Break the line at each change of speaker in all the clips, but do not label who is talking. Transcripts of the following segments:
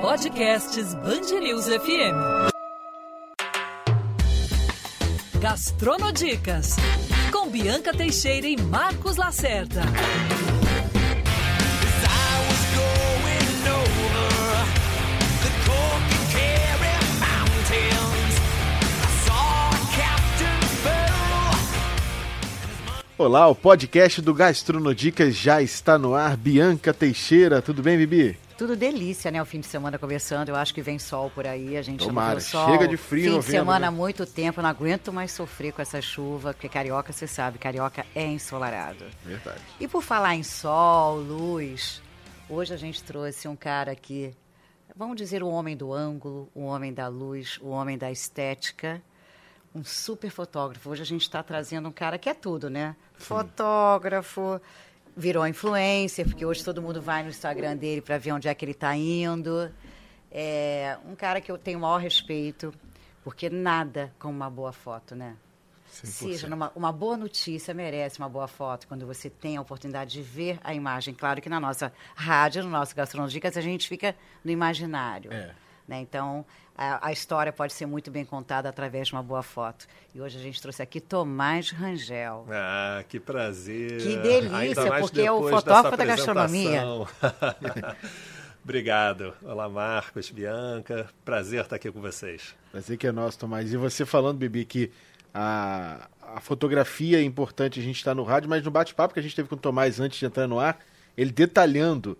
Podcasts Bangerils FM. Gastronodicas com Bianca Teixeira e Marcos Lacerda.
Olá, o podcast do Gastronodicas já está no ar. Bianca Teixeira, tudo bem, Bibi?
Tudo delícia, né? O fim de semana conversando. Eu acho que vem sol por aí. A gente
Tomara,
sol.
chega de frio
Fim de
novembro,
semana
né?
há muito tempo. Não aguento mais sofrer com essa chuva, porque carioca, você sabe, carioca é ensolarado.
Verdade.
E por falar em sol, luz, hoje a gente trouxe um cara aqui, vamos dizer, o homem do ângulo, o homem da luz, o homem da estética, um super fotógrafo. Hoje a gente está trazendo um cara que é tudo, né? Fotógrafo, virou influencer, porque hoje todo mundo vai no Instagram dele para ver onde é que ele está indo. É um cara que eu tenho o maior respeito, porque nada como uma boa foto, né?
100%.
Seja numa, uma boa notícia merece uma boa foto quando você tem a oportunidade de ver a imagem. Claro que na nossa rádio, no nosso Gastronodicas, a gente fica no imaginário.
É.
né? Então, a, a história pode ser muito bem contada através de uma boa foto. E hoje a gente trouxe aqui Tomás Rangel.
Ah, que prazer.
Que delícia, porque é o fotógrafo da gastronomia.
Obrigado. Olá, Marcos, Bianca. Prazer estar aqui com vocês.
Prazer que é nosso, Tomás. E você falando, Bibi, que a, a fotografia é importante, a gente está no rádio, mas no bate-papo que a gente teve com o Tomás antes de entrar no ar, ele detalhando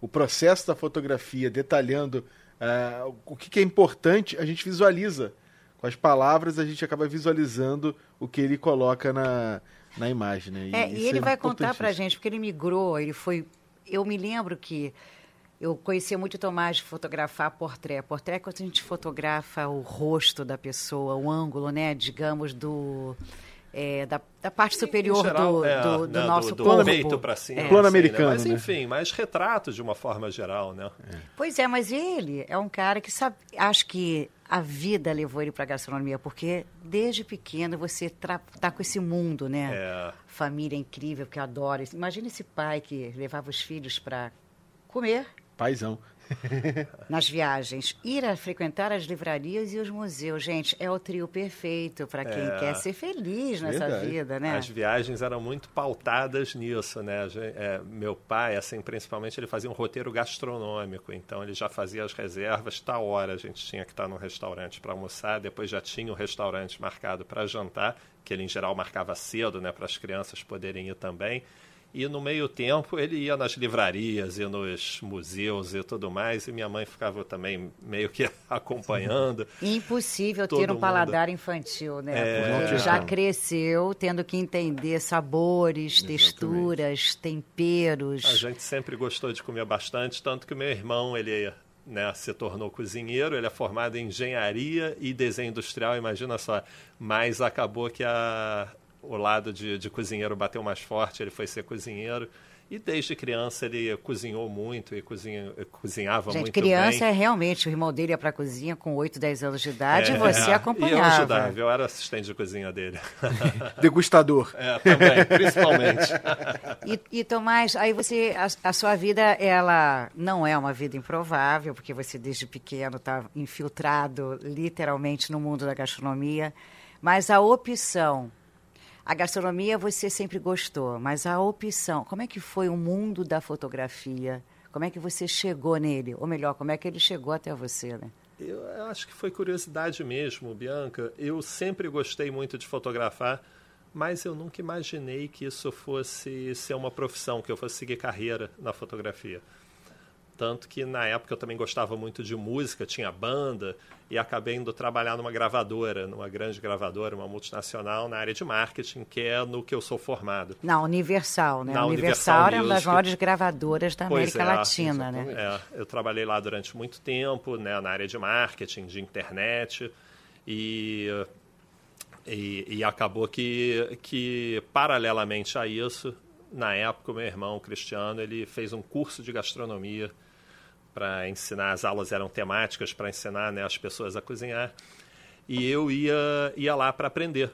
o processo da fotografia, detalhando ah, o que, que é importante, a gente visualiza. Com as palavras, a gente acaba visualizando o que ele coloca na, na imagem. Né?
É,
isso
e ele vai contar pra
importantíssimo.
gente, porque ele migrou, ele foi. Eu me lembro que eu conhecia muito o Tomás de fotografar portrait. Portrait é quando a gente fotografa o rosto da pessoa, o ângulo, né? Digamos, do. É, da, da parte superior
geral,
do,
é,
do, do
né,
nosso
do,
corpo.
peito para cima.
É.
Plano
assim, né?
americano,
Mas
né?
enfim, mais retratos de uma forma geral, né?
Pois é, mas ele é um cara que sabe. Acho que a vida levou ele para a gastronomia, porque desde pequeno você tá com esse mundo, né?
É.
Família incrível, que eu adoro. Imagina esse pai que levava os filhos para comer
Paizão.
nas viagens, ir a frequentar as livrarias e os museus. Gente, é o trio perfeito para quem
É.
quer ser feliz nessa
Verdade.
vida, né?
As viagens eram muito pautadas nisso, né? É, meu pai, assim, principalmente, ele fazia um roteiro gastronômico, então ele já fazia as reservas, tal hora a gente tinha que estar no restaurante para almoçar, depois já tinha o restaurante marcado para jantar, que ele em geral marcava cedo, né, para as crianças poderem ir também. E no meio tempo ele ia nas livrarias e nos museus e tudo mais, e minha mãe ficava também meio que acompanhando.
Impossível
Todo
ter um
mundo.
paladar infantil, né?
É.
Já cresceu tendo que entender sabores, texturas, temperos.
A gente sempre gostou de comer bastante, tanto que o meu irmão, ele né, se tornou cozinheiro, ele é formado em engenharia e desenho industrial, imagina só. Mas acabou que a, o lado de, de cozinheiro bateu mais forte, ele foi ser cozinheiro. E desde criança ele cozinhou muito e cozinha, cozinhava
Gente,
muito
criança
bem.
é realmente, o irmão dele ia pra cozinha com 8, 10 anos de idade e
É,
você
E eu
acompanhava.
ajudava, eu era assistente de cozinha dele.
Degustador.
É, também, principalmente.
E, e Tomás, aí você, a, a sua vida, ela não é uma vida improvável, porque você desde pequeno está infiltrado literalmente no mundo da gastronomia, mas a opção, a gastronomia você sempre gostou, mas a opção, como é que foi o mundo da fotografia? Como é que você chegou nele? Ou melhor, como é que ele chegou até você, né?
Eu acho que foi curiosidade mesmo, Bianca. Eu sempre gostei muito de fotografar, mas eu nunca imaginei que isso fosse ser uma profissão, que eu fosse seguir carreira na fotografia. Tanto que na época eu também gostava muito de música, tinha banda, e acabei indo trabalhar numa gravadora, numa grande gravadora, uma multinacional, na área de marketing, que é no que eu sou formado.
Na Universal, né?
Na
Universal,
Universal
era uma das maiores gravadoras da
Pois
América
é,
Latina, né?
É, eu trabalhei lá durante muito tempo, né, na área de marketing, de internet, e, e, e acabou que, que, paralelamente a isso, na época, o meu irmão, o Cristiano, ele fez um curso de gastronomia para ensinar, as aulas eram temáticas para ensinar né, as pessoas a cozinhar, e eu ia, ia lá para aprender.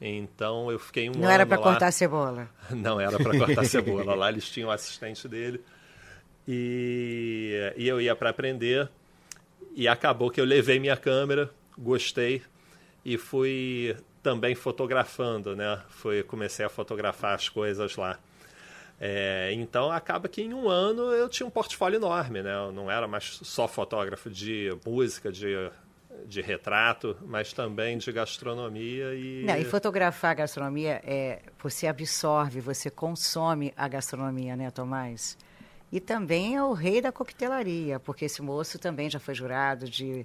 Então eu fiquei um
Não
ano
era para cortar cebola.
Não era para cortar cebola. Lá eles tinham o assistente dele. E, e eu ia para aprender. E acabou que eu levei minha câmera, gostei e fui também fotografando, né? Fui, comecei a fotografar as coisas lá. É, então acaba que em um ano eu tinha um portfólio enorme, né? Eu não era mais só fotógrafo de música, de, de retrato, mas também de gastronomia e.
Não, e fotografar a gastronomia é você absorve, você consome a gastronomia, né, Tomás? E também é o rei da coquetelaria, porque esse moço também já foi jurado de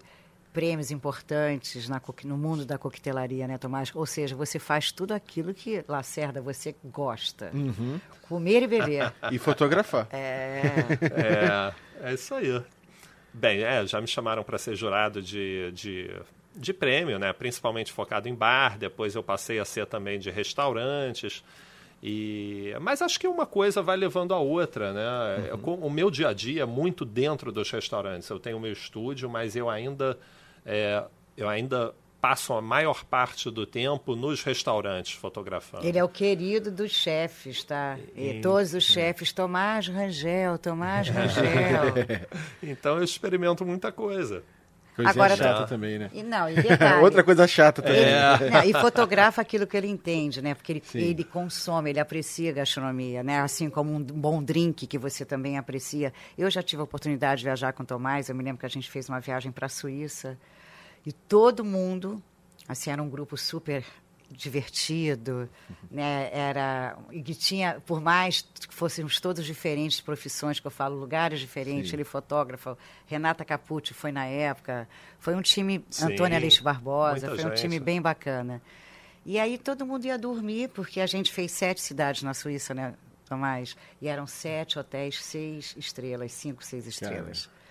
prêmios importantes na, no mundo da coquetelaria, né, Tomás? Ou seja, você faz tudo aquilo que, Lacerda, você gosta.
Uhum.
Comer e beber.
E fotografar.
É.
É, é isso aí. Bem, é, já me chamaram para ser jurado de, de, de prêmio, né? principalmente focado em bar. Depois eu passei a ser também de restaurantes. E, mas acho que uma coisa vai levando a outra, né? Uhum. O meu dia a dia é muito dentro dos restaurantes. Eu tenho o meu estúdio, mas eu ainda, é, eu ainda passo a maior parte do tempo nos restaurantes fotografando.
Ele é o querido dos chefes, tá? E todos os chefes, Tomás Rangel, Tomás Rangel.
então eu experimento muita coisa.
Coisa
Agora,
chata também, né?
E, não, e detalhe,
Outra coisa chata também.
Ele, né, e fotografa aquilo que ele entende, né? Porque ele, ele, consome, ele aprecia a gastronomia, né? Assim como um bom drink que você também aprecia. Eu já tive a oportunidade de viajar com o Tomás, eu me lembro que a gente fez uma viagem para a Suíça e todo mundo, assim, era um grupo super divertido, né? Era e que tinha, por mais que fôssemos todos diferentes profissões, que eu falo lugares diferentes, Sim. ele fotógrafo, Renata Capucci foi na época, foi um time
Sim,
Antônia Aleixo Barbosa, foi um
gente.
time bem bacana. E aí todo mundo ia dormir porque a gente fez sete cidades na Suíça, né, Tomás? E eram sete hotéis, seis estrelas, cinco, seis estrelas. Caramba.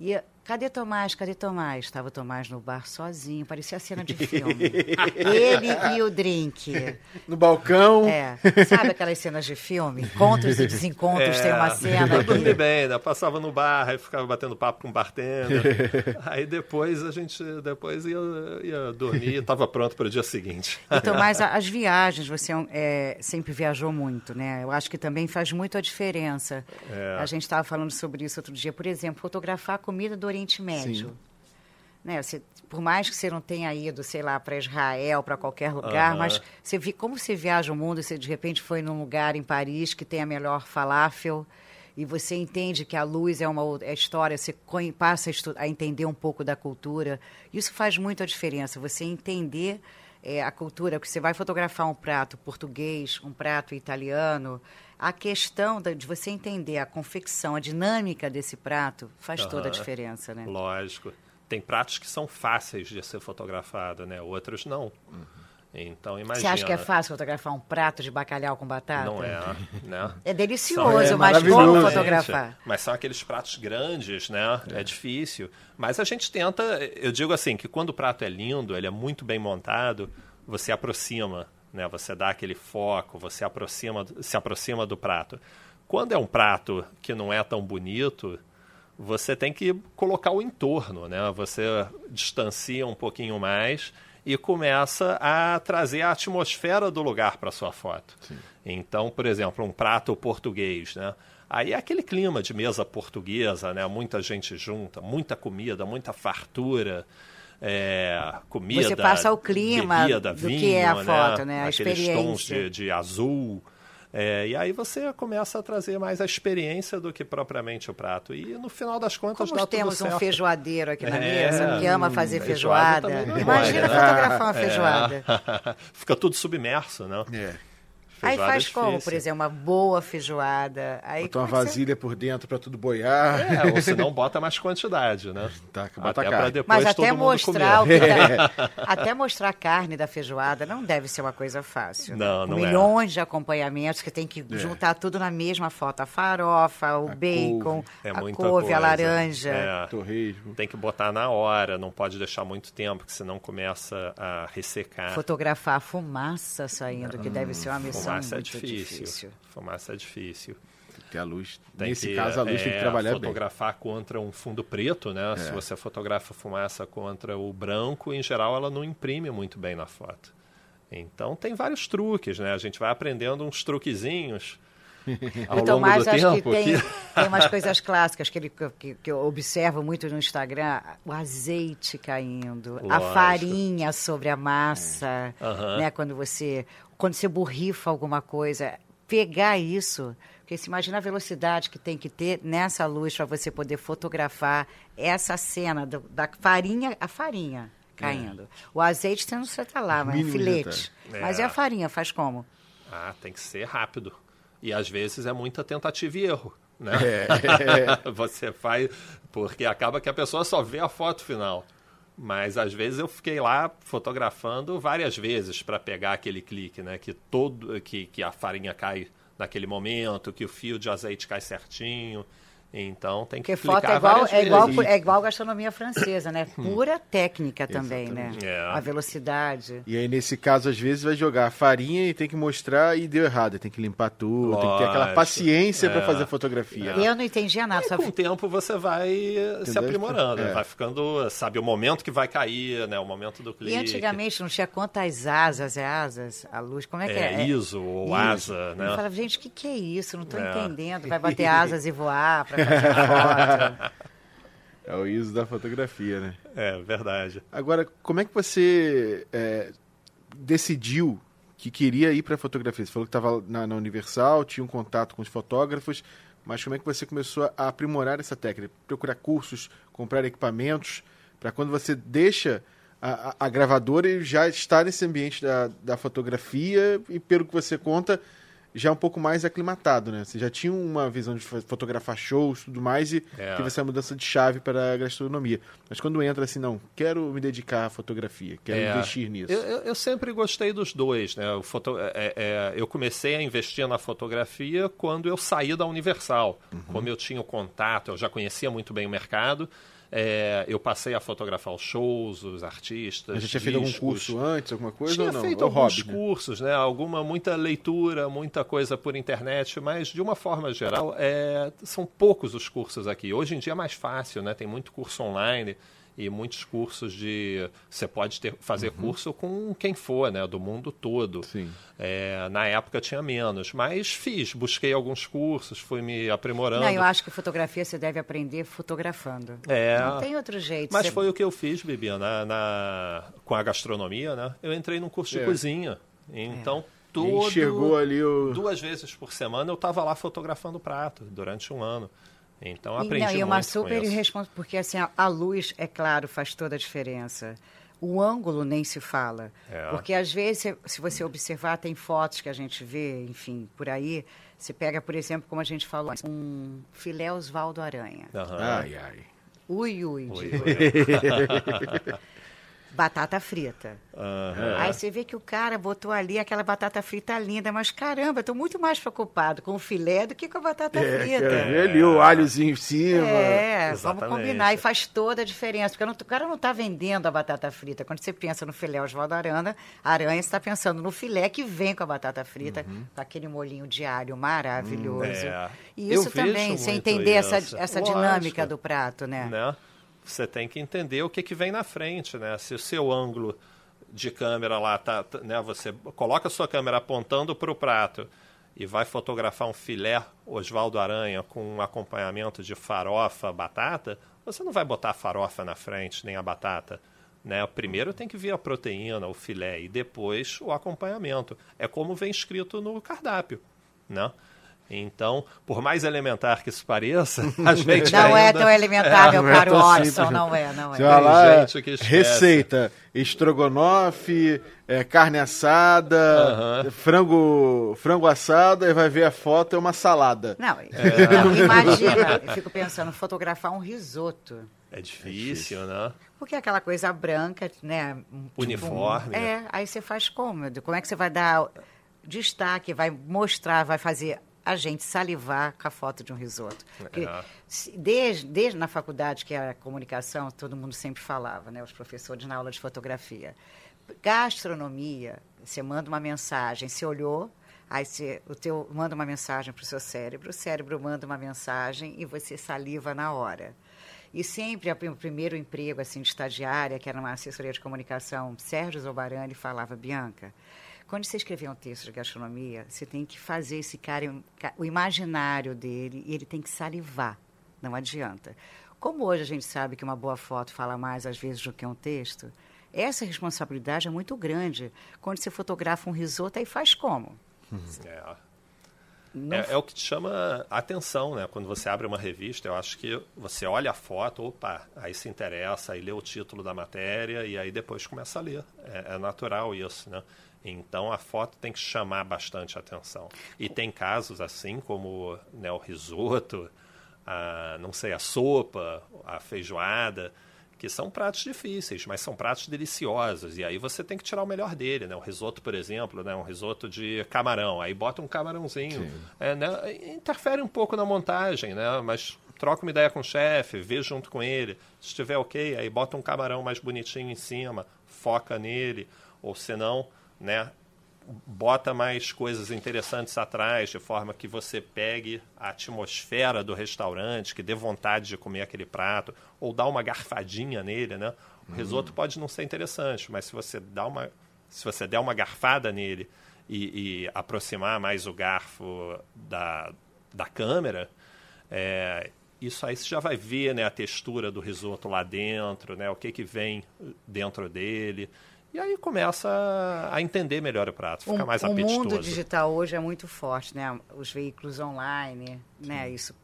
E cadê Tomás? Cadê Tomás? Estava o Tomás no bar sozinho, parecia a cena de filme. Ele e o drink.
No balcão.
É. Sabe aquelas cenas de filme? Encontros e desencontros, é, tem uma cena.
Eu dormi bem, né? Passava no bar, aí ficava batendo papo com o bartender. aí depois a gente depois ia, ia dormir e estava pronto para o dia seguinte.
E Tomás, as viagens, você é, sempre viajou muito, né? Eu acho que também faz muito a diferença.
É.
A gente estava falando sobre isso outro dia. Por exemplo, fotografar comida do Oriente Médio. Né? Você, por mais que você não tenha ido, sei lá, para Israel, para qualquer lugar,
Aham.
mas você vi, como você viaja o mundo, você de repente foi num lugar em Paris que tem a melhor falafel e você entende que a luz é uma é história, você passa a, a entender um pouco da cultura. Isso faz muito a diferença, você entender é, a cultura, porque você vai fotografar um prato português, um prato italiano, a questão de você entender a confecção, a dinâmica desse prato faz toda a diferença, né?
Lógico. Tem pratos que são fáceis de ser fotografado, né? Outros não. Então imagina.
Você acha que é fácil fotografar um prato de bacalhau com batata?
Não é, né?
É delicioso,
É
mas como fotografar?
Mas são aqueles pratos grandes, né? É. difícil. Mas a gente tenta, eu digo assim, que quando o prato é lindo, ele é muito bem montado, você aproxima, né? Você dá aquele foco, você aproxima, se aproxima do prato. Quando é um prato que não é tão bonito, você tem que colocar o entorno, né? Você distancia um pouquinho mais e começa a trazer a atmosfera do lugar para sua foto. Então, por exemplo, um prato português, né? Aí é aquele clima de mesa portuguesa, né? Muita gente junta, muita comida, muita fartura. É, comida,
Você passa o clima
bebida,
do que
vinho,
é a foto, né? A
Aqueles tons
experiência.
de, de azul. É, e aí você começa a trazer mais a experiência do que propriamente o prato. E no final das contas
Como
dá
temos
tudo
um
certo.
feijoadeiro aqui na
É,
mesa, que ama fazer
feijoada
feijoada.
é
Imagina
né?
fotografar uma feijoada.
É. Fica tudo submerso, né?
É.
Aí faz
é
como, por exemplo, uma boa feijoada. Aí
Botar uma
é que você-
vasilha por dentro pra tudo boiar.
É, ou se não bota mais quantidade, né?
Tá, bota
Até pra depois
Mas
todo
até
mundo
mostrar que tá- até mostrar a carne da feijoada não deve ser uma coisa fácil. né?
Não, não é.
milhões de acompanhamentos que tem que juntar tudo na mesma foto. A farofa, o
A
bacon,
couve.
É
a
muita
couve, a
coisa.
laranja.
É.
Torresmo.
Tem que botar na hora, não pode deixar muito tempo, porque senão começa a ressecar.
Fotografar a fumaça saindo, que deve ser uma missão
Fumaça é difícil.
difícil.
Fumaça é difícil.
Tem que ter a luz.
Tem
Nesse
que,
caso, a luz tem que
é,
trabalhar bem.
fotografar contra um fundo preto, né? Se você fotografa fumaça contra o branco, em geral ela não imprime muito bem na foto. Então tem vários truques, né? A gente vai aprendendo uns truquezinhos ao
o
longo
Tomás
do
acho
tempo.
que tem,
que-
tem umas coisas clássicas que, ele, que, que eu observo muito no Instagram, o azeite caindo, a
Lógico.
farinha sobre a massa,
Aham.
né? Quando você, quando você borrifa alguma coisa, pegar isso, porque se imagina a velocidade que tem que ter nessa luz para você poder fotografar essa cena do- da farinha, a farinha caindo. O azeite você não você tá lá, mas é
Mínimo
filete.
detalhe.
Mas
É.
e a farinha, faz como?
Ah, tem que ser rápido. E às vezes é muita tentativa e erro, né? Você faz porque acaba que a pessoa só vê a foto final. Mas às vezes eu fiquei lá fotografando várias vezes para pegar aquele clique, né? Que todo que, que a farinha cai naquele momento, que o fio de azeite cai certinho. Então tem que
Porque foto é igual, é, igual, é igual gastronomia francesa, né? Pura técnica também, né?
Exatamente.
É.
A velocidade.
E aí, nesse caso, às vezes, vai jogar a farinha e tem que mostrar e deu errado. Tem que limpar tudo, tem que ter aquela
Lógico.
paciência para
É.
fazer fotografia.
Eu não entendia nada.
E
Só...
com o tempo você vai eh, se
Entendeu?
aprimorando,
É.
vai ficando, sabe, o momento que vai cair, né? O momento do clique.
E antigamente não tinha quantas asas, é asas, a luz, como é que
É,
é?
ISO ou
Isso.
asa,
Eu
né?
falava, gente, o que, que é isso? Não estou
É.
entendendo. Vai bater asas e voar para fazer foto.
É o ISO da fotografia, né?
É, verdade.
Agora, como é que você é, decidiu que queria ir para fotografia? Você falou que estava na, na Universal, tinha um contato com os fotógrafos, mas como é que você começou a aprimorar essa técnica? Procurar cursos, comprar equipamentos, para quando você deixa a, a- a gravadora e já está nesse ambiente da, da fotografia e, pelo que você conta, já um pouco mais aclimatado, né? Você já tinha uma visão de fo- fotografar shows e tudo mais e
É.
teve essa mudança de chave para a gastronomia. Mas quando entra assim, não, quero me dedicar à fotografia, quero
É,
investir nisso.
Eu, eu- eu sempre gostei dos dois, né? Foto, é- é- eu comecei a investir na fotografia quando eu saí da Universal.
Uhum.
Como eu tinha o contato, eu já conhecia muito bem o mercado. É, eu passei a fotografar os shows, os artistas.
Mas já tinha feito algum curso antes, alguma coisa
Tinha
ou não?
feito
É
alguns
hobby, né?
cursos, né? Alguma, muita leitura, muita coisa por internet, mas de uma forma geral, é, são poucos os cursos aqui. Hoje em dia é mais fácil, né? Tem muito curso online e muitos cursos de. Você pode ter, fazer curso com quem for, né? Do mundo todo.
Uhum. Sim.
É, na época tinha menos, mas fiz, busquei alguns cursos, fui me aprimorando.
Não, eu acho que fotografia você deve aprender fotografando.
É.
Não tem outro jeito.
Mas
Você-
foi o que eu fiz, Bibi, na, na- com a gastronomia, né? Eu entrei num curso de
É.
cozinha. Então,
E
todo,
enxergou ali o.
duas vezes por semana eu estava lá fotografando o prato durante um ano. Então, aprendi
não, e uma
muito com
super
isso.
irresponsável, porque assim, a, a luz, é claro, faz toda a diferença. O ângulo nem se fala.
É.
Porque às vezes, se- você observar, tem fotos que a gente vê, enfim, por aí. Você pega, por exemplo, como a gente falou, um filé Osvaldo Aranha.
Aham.
Ai, ai.
Ui, ui.
Oi.
eu. Batata frita.
Aham.
Aí você vê que o cara botou ali aquela batata frita linda, mas caramba, eu tô muito mais preocupado com o filé do que com a batata
É,
frita.
ali o alhozinho em cima.
É, vamos
Exatamente.
combinar. E faz toda a diferença. Porque não- o cara não está vendendo a batata frita. Quando você pensa no filé Oswaldo Aranha, Aranha você está pensando no filé que vem com a batata frita, com aquele molhinho de alho maravilhoso.
é.
E
Eu
isso também,
vejo
você entender essa,
isso.
essa
Lógico.
dinâmica do prato, né?
né? Você tem que entender o que, que vem na frente, né? Se o seu ângulo de câmera lá tá, tá- né? Você coloca a sua câmera apontando para o prato e vai fotografar um filé Oswaldo Aranha com um acompanhamento de farofa, batata, você não vai botar a farofa na frente nem a batata. Né? Primeiro tem que vir a proteína, o filé, e depois o acompanhamento. É como vem escrito no cardápio. Né? Então, por mais elementar que isso pareça, a gente
Não é tão elementar, meu
é
caro
tão
Watson,
simples.
não é, não
Você
é.
vai lá,
gente que esquece.
receita, estrogonofe, é, carne assada, frango, frango assado, aí vai ver a foto, é uma salada.
Não, não, imagina, eu fico pensando, fotografar um risoto.
É difícil, né?
Porque é aquela coisa branca, né? um- tipo
Uniforme, né?
é, aí você faz como? Como é que você vai dar destaque, vai mostrar, vai fazer a gente salivar com a foto de um risoto? Porque
É.
desde, desde na faculdade, que era comunicação, todo mundo sempre falava, né? Os professores na aula de fotografia. Gastronomia, você manda uma mensagem, você olhou, aí você, o teu manda uma mensagem para o seu cérebro, o cérebro manda uma mensagem e você saliva na hora. E sempre, o primeiro emprego assim, de estagiária, que era uma assessoria de comunicação, Sérgio Zobarani falava, Bianca, quando você escrever um texto de gastronomia, você tem que fazer esse cara, o imaginário dele, e ele tem que salivar. Não adianta. Como hoje a gente sabe que uma boa foto fala mais às vezes do que um texto, essa responsabilidade é muito grande. Quando você fotografa um risoto, aí faz como?
É. É, é, o que te chama atenção, né? Quando você abre uma revista, eu acho que você olha a foto, opa, aí se interessa, aí lê o título da matéria e aí depois começa a ler. É, é natural isso, né? Então a foto tem que chamar bastante atenção. E tem casos assim como né, o risoto, a, não sei, a sopa, a feijoada, que são pratos difíceis, mas são pratos deliciosos. E aí você tem que tirar o melhor dele, né? O risoto, por exemplo, né? um risoto de camarão. Aí bota um camarãozinho. É, né? Interfere um pouco na montagem, né? Mas troca uma ideia com o chefe, vê junto com ele. Se estiver ok, aí bota um camarão mais bonitinho em cima, foca nele. Ou senão, né? bota mais coisas interessantes atrás, de forma que você pegue a atmosfera do restaurante, que dê vontade de comer aquele prato, ou dá uma garfadinha nele, né? O risoto pode não ser interessante, mas se você dá uma, se você der uma garfada nele e, e aproximar mais o garfo da, da câmera, é, isso aí você já vai ver né, a textura do risoto lá dentro, né, o que, que vem dentro dele. E aí começa a entender melhor o prato, fica
o,
mais apetitoso.
O mundo digital hoje é muito forte, né? Os veículos online, né? Isso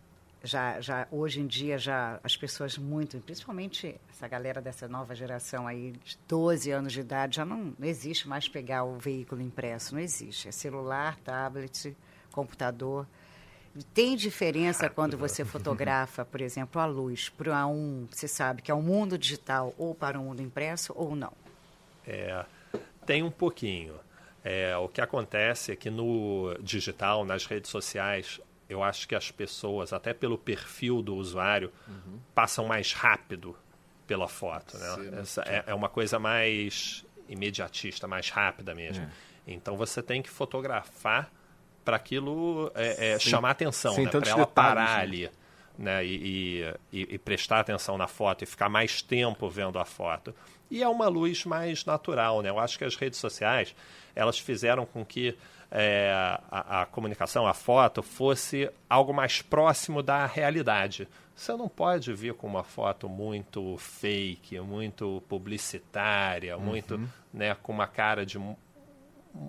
já, já hoje em dia já as pessoas muito, principalmente essa galera dessa nova geração aí de 12 anos de idade, já não, não existe mais pegar o veículo impresso, não existe. É celular, tablet, computador. Tem diferença quando você fotografa, por exemplo, a luz para um, você sabe que é um mundo digital ou para um mundo impresso ou não?
É, tem um pouquinho. É, o que acontece é que no digital, nas redes sociais, eu acho que as pessoas, até pelo perfil do usuário, uhum. passam mais rápido pela foto. Né? Essa é, é, uma coisa mais imediatista, mais rápida mesmo. É. Então você tem que fotografar para aquilo é, é, chamar atenção, né? para ela parar né? ali. Né? E, e, e, prestar atenção na foto e ficar mais tempo vendo a foto e é uma luz mais natural. Né? Eu acho que as redes sociais elas fizeram com que é, a, a, comunicação, a foto, fosse algo mais próximo da realidade. Você não pode vir com uma foto muito fake, muito publicitária, uhum. muito né, com uma cara de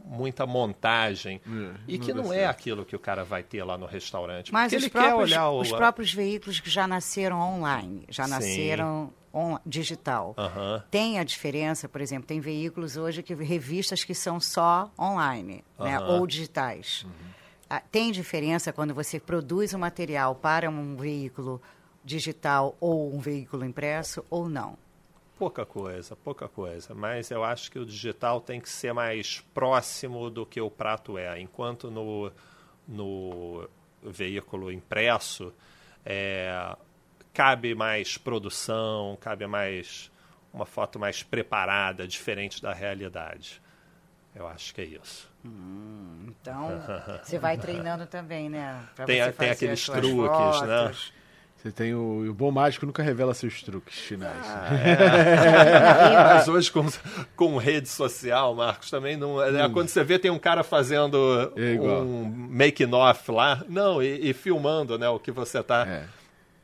muita montagem é, e que não, não é aquilo que o cara vai ter lá no restaurante.
Mas os, próprios, os próprios veículos que já nasceram online, já Sim. nasceram on, digital. Uhum. Tem a diferença, por exemplo, tem veículos hoje que revistas que são só online, uhum. né, ou digitais. Uhum. Ah, tem diferença quando você produz um material para um veículo digital ou um veículo impresso ou não?
Pouca coisa, pouca coisa. Mas eu acho que o digital tem que ser mais próximo do que o prato é. Enquanto no, no veículo impresso, é, cabe mais produção, cabe mais uma foto mais preparada, diferente da realidade. Eu acho que é isso.
Hum, então, você vai treinando também, né?
tem, tem aqueles truques, né?
Você tem o, o bom mágico nunca revela seus truques finais. Ah,
é. Mas hoje com, com rede social, Marcos, também não. É, hum. Quando você vê tem um cara fazendo é um making off lá, não, e, e, filmando, né, o que você está é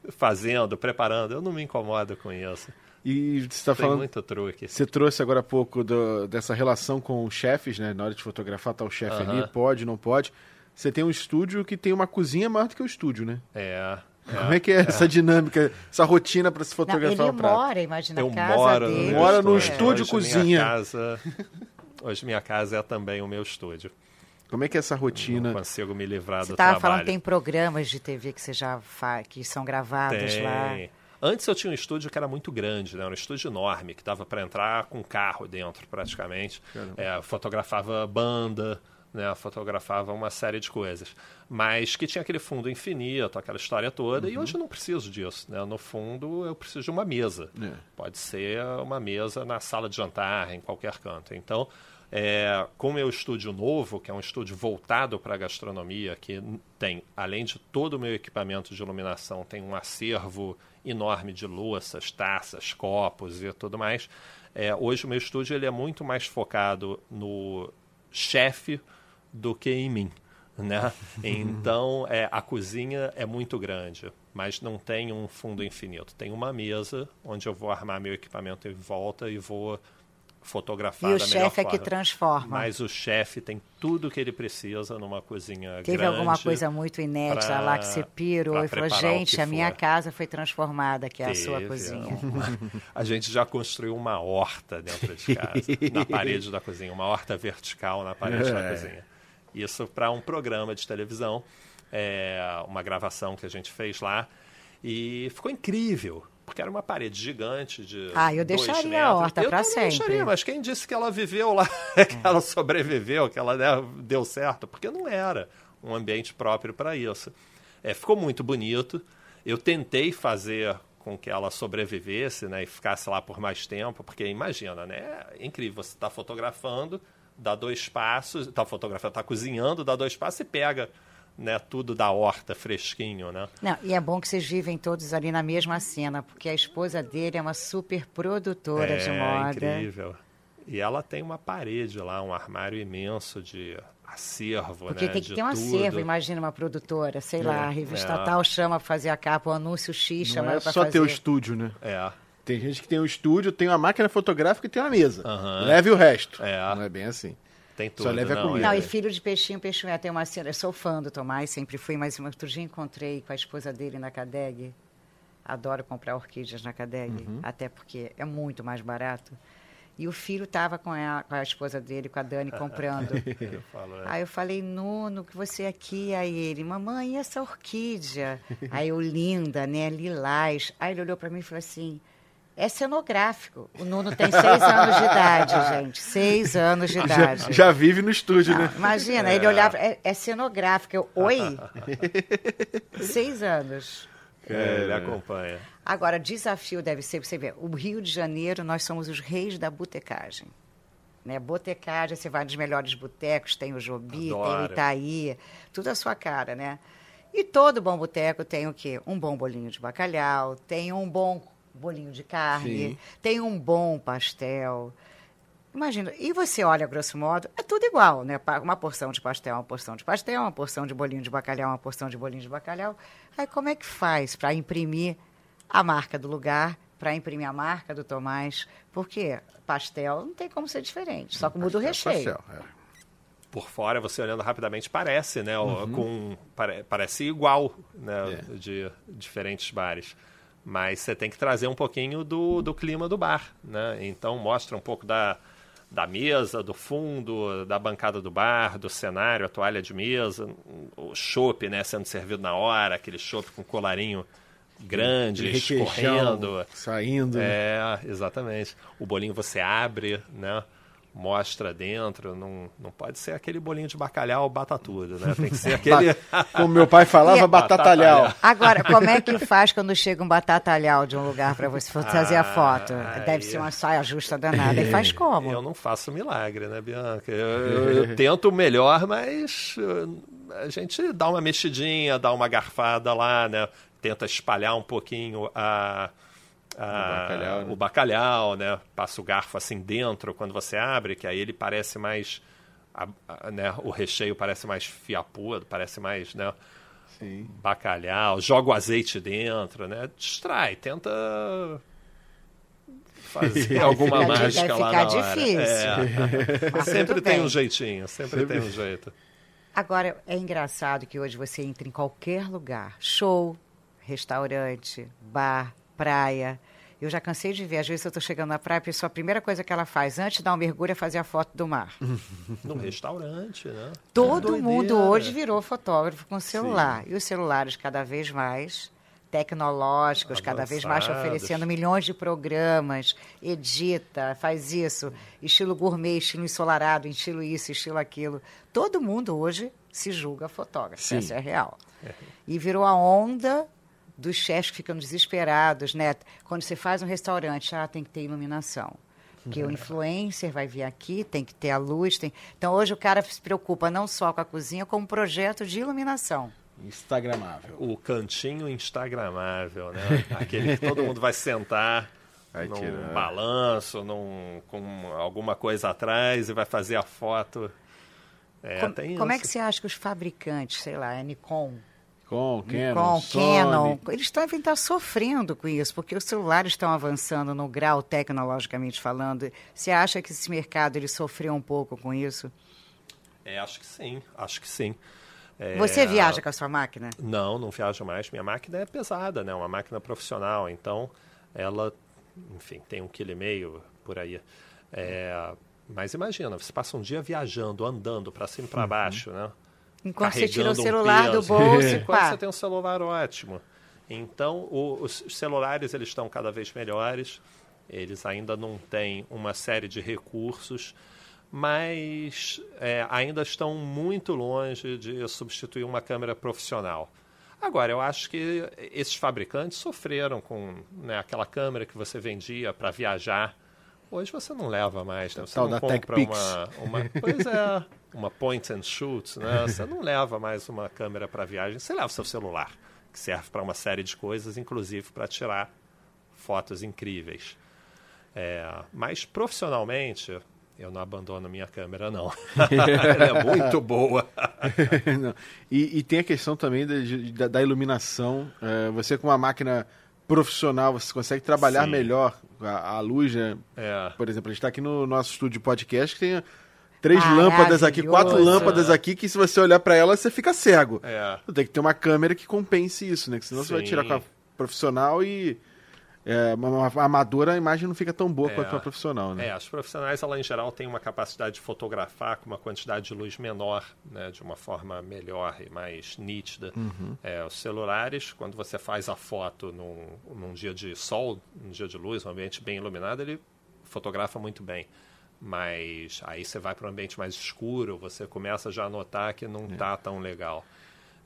fazendo, preparando. Eu não me incomodo com isso.
E você está falando.
muito truque.
Você trouxe agora há pouco do, dessa relação com os chefes, né? Na hora de fotografar, tá o chefe uh -huh. ali, pode, não pode. Você tem um estúdio que tem uma cozinha maior do que o estúdio, né?
É.
É, Como é que é, é, essa dinâmica, essa rotina para se fotografar
não,
ele
um prato? mora, imagina,
eu
a casa
moro
dele.
No
mora no estúdio
hoje
cozinha.
Minha casa, hoje minha casa é também o meu estúdio.
Como é que é essa rotina?
Não consigo me livrar
você
do trabalho.
Você estava falando que tem programas de TV que você já faz, que são gravados
tem.
lá.
Antes eu tinha um estúdio que era muito grande, né? Era um estúdio enorme, que dava para entrar com um carro dentro, praticamente. É, fotografava banda, né? Fotografava uma série de coisas. Mas que tinha aquele fundo infinito, aquela história toda. Uhum. E hoje eu não preciso disso, né? No fundo, eu preciso de uma mesa. É. Pode ser uma mesa na sala de jantar, em qualquer canto. Então, É, com o meu estúdio novo, que é um estúdio voltado para a gastronomia, que tem, além de todo o meu equipamento de iluminação, tem um acervo enorme de louças, taças, copos e tudo mais. É, hoje o meu estúdio ele é muito mais focado no chefe do que em mim. Né? Então é, a cozinha é muito grande, mas não tem um fundo infinito. Tem uma mesa onde eu vou armar meu equipamento em volta e vou fotografar
e o
da
chefe é que
forma.
transforma.
Mas o chefe tem tudo que ele precisa numa cozinha
Teve
grande.
alguma coisa muito inédita
pra-
lá que você pirou e falou, gente, a minha
for."
casa foi transformada, que é a sua
Teve,
cozinha.
A gente já construiu uma horta dentro de casa, na parede da cozinha, uma horta vertical na parede da
É.
cozinha. Isso para um programa de televisão, é, uma gravação que a gente fez lá. E ficou incrível, porque era uma parede gigante de.
Ah, eu
dois
deixaria a
metros.
horta
eu
pra
também
sempre.
Deixaria, mas quem disse que ela viveu lá, que ela sobreviveu, que ela né, deu certo? Porque não era um ambiente próprio para isso. É, ficou muito bonito. Eu tentei fazer com que ela sobrevivesse né, e ficasse lá por mais tempo, porque imagina, né? É incrível, você está fotografando, dá dois passos, está fotografando, está cozinhando, dá dois passos e pega né, tudo da horta fresquinho, né?
Não, e é bom que vocês vivem todos ali na mesma cena, porque a esposa dele é uma super produtora de moda.
incrível. E ela tem uma parede lá, um armário imenso de acervo,
Porque
né?
tem que
de
ter um
tudo.
acervo, imagina uma produtora, sei lá, a revista
é.
tal chama pra fazer a capa, o anúncio X chama
é só
fazer.
ter o estúdio, né?
É,
Tem gente que tem um estúdio, tem uma máquina fotográfica e tem uma mesa.
Aham.
Leve o resto.
É.
Não é bem assim.
tem
Só
tudo.
leve a
não,
comida.
Não,
é-
e filho de peixinho, peixinho é. Tem uma cena. Eu sou fã do Tomás, sempre fui, mas outro dia encontrei com a esposa dele na Cadeg. Adoro comprar orquídeas na Cadeg,
Uhum.
até porque é muito mais barato. E o filho estava com a, com a esposa dele, com a Dani, comprando.
Eu falo, é.
Aí eu falei, Nuno, que você é aqui. Aí ele, mamãe, e essa orquídea? Aí eu, linda, né, lilás. Aí ele olhou para mim e falou assim, é cenográfico. O Nuno tem seis anos de idade, gente. Seis anos de
Já,
idade.
já vive no estúdio,
Não,
né?
imagina, ele olhava, é, é cenográfico. Eu, Oi? Seis anos.
É, ele acompanha.
Agora, desafio deve ser, você vê, o Rio de Janeiro, nós somos os reis da botecagem. Né? Botecagem, você vai nos melhores botecos, tem o Jobi, tem o
Adoro.
Itaí, tudo a sua cara, né? E todo bom boteco tem o quê? Um bom bolinho de bacalhau, tem um bom bolinho de carne,
Sim.
tem um bom pastel. Imagina, e você olha, grosso modo, é tudo igual, né? Uma porção de pastel, uma porção de pastel, uma porção de bolinho de bacalhau, uma porção de bolinho de bacalhau. Aí como é que faz para imprimir a marca do lugar, para imprimir a marca do Tomás? Porque pastel não tem como ser diferente, só que muda o recheio.
Pastel, é.
Por fora, você olhando rapidamente, parece, né? o- Com, pare- parece igual, né?
É.
De diferentes bares. Mas você tem que trazer um pouquinho do, do clima do bar, né? Então mostra um pouco da, da mesa, do fundo, da bancada do bar, do cenário, a toalha de mesa, o chopp, né? Sendo servido na hora, aquele chopp com colarinho grande, escorrendo.
Saindo.
É, exatamente. O bolinho você abre, né? Mostra dentro. Não, não pode ser aquele bolinho de bacalhau bata tudo, né? Tem que ser aquele.
Como meu pai falava,
E a-
batatalhau.
Agora, como é que faz quando chega um batatalhau de um lugar para você fazer a foto?
Ah,
Deve
aí-
ser uma saia justa danada. E faz como?
Eu não faço milagre, né, Bianca? Eu, eu- eu tento o melhor, mas uh, a gente dá uma mexidinha, dá uma garfada lá, né? Tenta espalhar um pouquinho a, a-
O bacalhau, né?
o bacalhau, né? Passa o garfo assim dentro quando você abre, que aí ele parece mais. a- a- né? O recheio parece mais fiapudo, parece mais, né?
Sim.
bacalhau, joga o azeite dentro, né? Distrai, tenta fazer alguma
ficar-
mágica lá
ficar
na hora.
difícil.
É.
Mas
sempre tem
bem.
um jeitinho, sempre, tem um jeito.
Agora, é engraçado que hoje você entra em qualquer lugar. Show, restaurante, bar, praia. Eu já cansei de ver, às vezes eu estou chegando na praia, a pessoa, a primeira coisa que ela faz antes de dar um mergulho é fazer a foto do mar.
No restaurante, né?
Todo
Doideira.
mundo hoje virou fotógrafo com celular. E os celulares cada vez mais tecnológicos, cada vez mais
Avançados.
oferecendo milhões de programas, edita, faz isso, estilo gourmet, estilo ensolarado, estilo isso, estilo aquilo. Todo mundo hoje se julga fotógrafo,
Sim.
essa é real. E virou a onda dos chefes que ficam desesperados, né? Quando você faz um restaurante, ah, tem que ter iluminação. Porque o influencer vai vir aqui, tem que ter a luz. Tem... Então hoje o cara se preocupa não só com a cozinha, como projeto de iluminação.
Instagramável.
O cantinho instagramável, né? Aquele que todo mundo vai sentar vai num tirar. balanço, num, com alguma coisa atrás e vai fazer a foto.
É, como, como é que você acha que os fabricantes, sei lá, a Nikon,
Nikon, Canon, Nikon, Canon,
eles devem estar sofrendo com isso, porque os celulares estão avançando no grau tecnologicamente falando. Você acha que esse mercado ele sofreu um pouco com isso?
É, acho que sim, acho que sim. É...
Você viaja com a sua máquina?
Não, não viajo mais. Minha máquina é pesada, né? Uma máquina profissional, então ela, enfim, tem um quilo e meio por aí. É... Mas imagina, você passa um dia viajando, andando para cima e para uhum. baixo, né?
Enquanto você tira o celular um do bolso.
Enquanto você tem um celular ótimo. Então, o, os celulares eles estão cada vez melhores. Eles ainda não têm uma série de recursos, mas é, ainda estão muito longe de substituir uma câmera profissional. Agora, eu acho que esses fabricantes sofreram com né, aquela câmera que você vendia para viajar. Hoje você não leva mais, né? Você
Tal
não
compra
uma, uma. Pois é uma point and shoot, né? Você não leva mais uma câmera para viagem, você leva o seu celular, que serve para uma série de coisas, inclusive para tirar fotos incríveis. É, mas profissionalmente, eu não abandono minha câmera, não. Ela é muito boa.
e, e, tem a questão também da, da iluminação. É, você com uma máquina profissional, você consegue trabalhar Sim. melhor a, a luz, né? É. Por exemplo, a gente está aqui no nosso estúdio de podcast que tem três lâmpadas aqui, quatro lâmpadas aqui, que se você olhar para ela, você fica cego. É. Tem que ter uma câmera que compense isso, né? Que senão Sim. você vai tirar com a profissional e. É, uma, uma amadora, a imagem não fica tão boa é, quanto a profissional, né?
É, as profissionais, ela em geral, têm uma capacidade de fotografar com uma quantidade de luz menor, né? De uma forma melhor e mais nítida. Uhum. É, os celulares, quando você faz a foto num, num dia de sol, num dia de luz, um ambiente bem iluminado, ele fotografa muito bem mas aí você vai para um ambiente mais escuro, você começa já a notar que não está é. tão legal.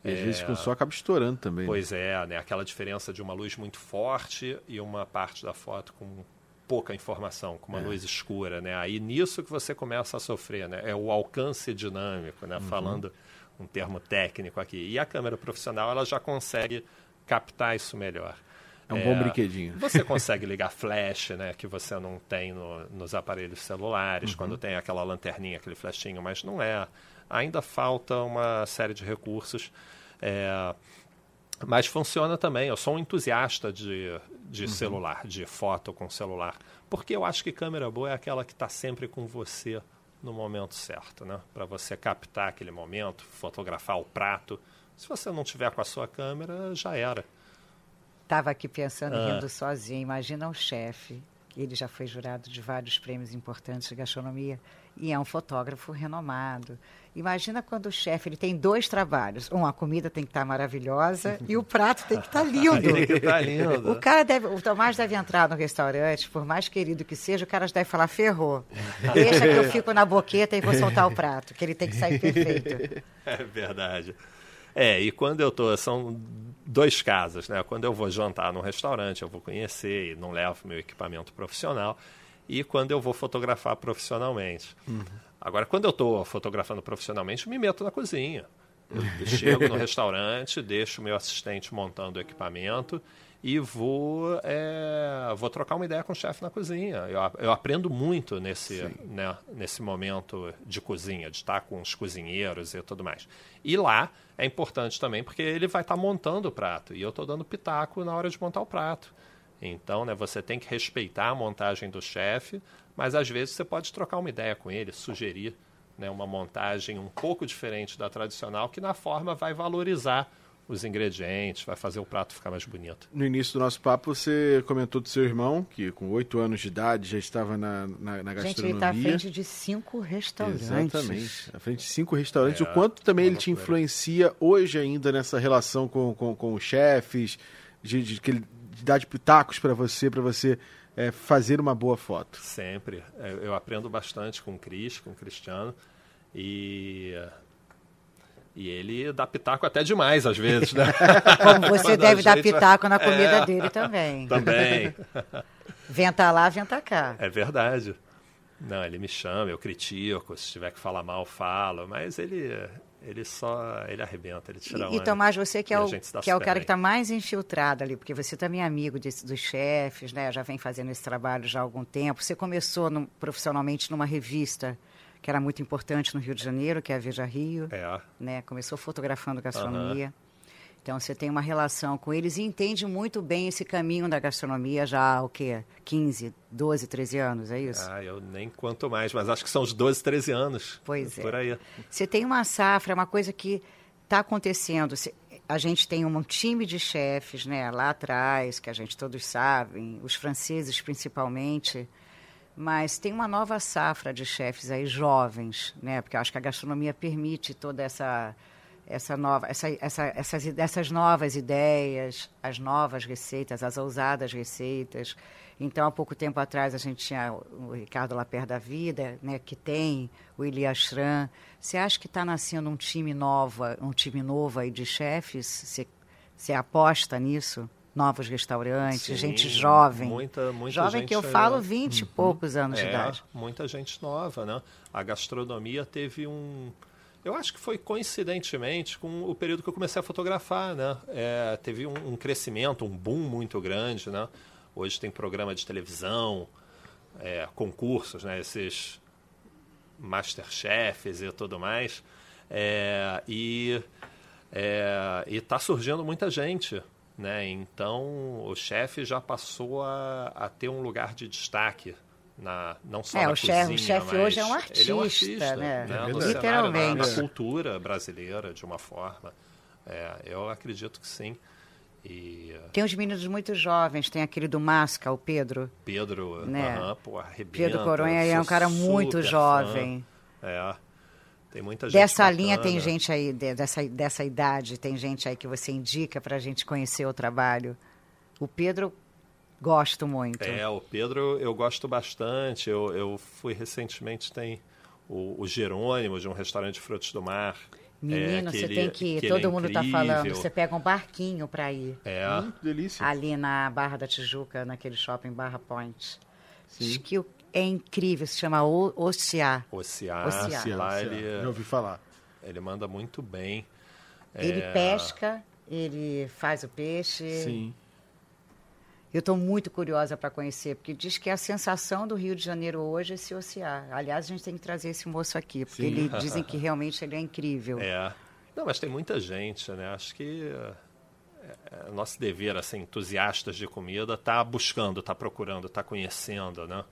E às é, vezes com o sol acaba estourando também.
Né? Pois né? é, né? aquela diferença de uma luz muito forte e uma parte da foto com pouca informação, com uma é. luz escura, né? Aí nisso que você começa a sofrer, né? É o alcance dinâmico, né? Uhum. Falando um termo técnico aqui. E a câmera profissional ela já consegue captar isso melhor.
É um é, bom brinquedinho.
Você consegue ligar flash, né, que você não tem no, nos aparelhos celulares, uhum. quando tem aquela lanterninha, aquele flashinho, mas não é. Ainda falta uma série de recursos. É, mas funciona também. Eu sou um entusiasta de, de uhum. celular, de foto com celular. Porque eu acho que câmera boa é aquela que está sempre com você no momento certo, né? Para você captar aquele momento, fotografar o prato. Se você não tiver com a sua câmera, já era.
Estava aqui pensando, ah. rindo sozinha. Imagina um chefe, ele já foi jurado de vários prêmios importantes de gastronomia e é um fotógrafo renomado. Imagina quando o chefe ele tem dois trabalhos. Um, a comida tem que estar tá maravilhosa e o prato tem que estar tá lindo.
tem que estar tá lindo.
O cara deve, o Tomás deve entrar no restaurante, por mais querido que seja, o cara deve falar ferrou. Deixa que eu fico na boqueta e vou soltar o prato, que ele tem que sair perfeito.
É verdade. É, e quando eu tô, são dois casos, né? Quando eu vou jantar num restaurante, eu vou conhecer e não levo meu equipamento profissional, e quando eu vou fotografar profissionalmente. Uhum. Agora, quando eu estou fotografando profissionalmente, eu me meto na cozinha. Eu chego no restaurante, deixo o meu assistente montando o equipamento e vou, é, vou trocar uma ideia com o chefe na cozinha. Eu, eu aprendo muito nesse, né, nesse momento de cozinha, de estar com os cozinheiros e tudo mais. E lá é importante também porque ele vai estar montando o prato e eu estou dando pitaco na hora de montar o prato. Então, né, você tem que respeitar a montagem do chefe, mas às vezes você pode trocar uma ideia com ele, sugerir né, uma montagem um pouco diferente da tradicional, que na forma vai valorizar os ingredientes, vai fazer o prato ficar mais bonito.
No início do nosso papo, você comentou do seu irmão, que com oito anos de idade já estava na, na, na gastronomia. Gente, ele está à
frente de cinco restaurantes.
Exatamente, à frente de cinco restaurantes. É, o quanto também ele te influencia hoje ainda nessa relação com, com, com os chefes, de, de, de, de dar de pitacos para você, para você é, fazer uma boa foto?
Sempre. É, eu aprendo bastante com o Cris, com o Cristiano. E e ele dá pitaco até demais, às vezes, né?
Como você deve dar pitaco na comida é, dele também.
Também.
venta lá, venta cá.
É verdade. Não, ele me chama, eu critico, se tiver que falar mal, falo, mas ele ele só ele arrebenta, ele tira
E, e Tomás, você que é o, que é o cara que está mais infiltrado ali, porque você também é amigo dos chefes, né? Já vem fazendo esse trabalho já há algum tempo. Você começou no, profissionalmente numa revista que era muito importante no Rio de Janeiro, que é a Veja Rio.
É.
Né? Começou fotografando gastronomia. Então você tem uma relação com eles e entende muito bem esse caminho da gastronomia já há o quê? 15, 12, 13 anos, é isso?
Ah, eu nem quanto mais, mas acho que são os 12, 13 anos.
Pois é.
Por aí.
Você tem uma safra, é uma coisa que está acontecendo. A gente tem um time de chefes né, lá atrás, que a gente todos sabem, os franceses principalmente, mas tem uma nova safra de chefes aí jovens, né? Porque eu acho que a gastronomia permite toda essa essa nova essa, essa, essas essas novas ideias, as novas receitas, as ousadas receitas. Então, há pouco tempo atrás a gente tinha o Ricardo Laper da Vida, né, que tem o Elias Schran. Você acha que está nascendo um time nova, um time novo aí de chefes? Você, você aposta nisso? Novos restaurantes,
Sim,
gente jovem.
Muita, muita
jovem
gente,
que eu falo 20 e poucos anos de
É,
idade.
muita gente nova, né? A gastronomia teve um. Eu acho que foi coincidentemente com o período que eu comecei a fotografar, né? É, teve um, um crescimento, um boom muito grande, né? Hoje tem programa de televisão, é, concursos, né? Esses masterchefs e tudo mais. É, e é, está surgindo muita gente, né? Então o chefe já passou a, a ter um lugar de destaque na não só
É,
na
o chefe- o
cozinha,
chefe
mas
hoje é um
ele é um
artista,
artista,
né?
né?
É
No
verdade.
cenário, na-
Literalmente.
na, cultura brasileira de uma forma. É, eu acredito que sim. E uh,
Tem uns meninos muito jovens, tem aquele do Masca, o Pedro.
Pedro,
Né?
aham, pô, arrebenta.
Pedro Coronha é um cara muito jovem.
fã. É. Tem muita gente
Dessa
bacana.
linha tem gente aí, de- dessa, dessa idade, tem gente aí que você indica para a gente conhecer o trabalho. O Pedro, gosto muito.
É, o Pedro eu gosto bastante. Eu, eu fui recentemente, tem o, o Jerônimo, de um restaurante de frutos do mar.
Menino,
É,
você
ele-
tem que ir,
que ele é
todo mundo está falando. Você pega um barquinho para ir.
É,
Hum, que delícia.
Ali na Barra da Tijuca, naquele shopping Barra Point.
Sim.
Diz que o- é incrível, se chama O- Oceá.
Oceá,
Oceá.
Sim,
lá ele,
Já ouvi falar.
ele manda muito bem.
Ele
É,
pesca, ele faz o peixe.
Sim.
Eu estou muito curiosa para conhecer, porque diz que a sensação do Rio de Janeiro hoje é esse ocear. Aliás, a gente tem que trazer esse moço aqui, porque
Sim.
ele, dizem que realmente ele é incrível.
É. Não, mas tem muita gente, né? Acho que é, é nosso dever, assim, entusiastas de comida, tá buscando, tá procurando, tá conhecendo, né?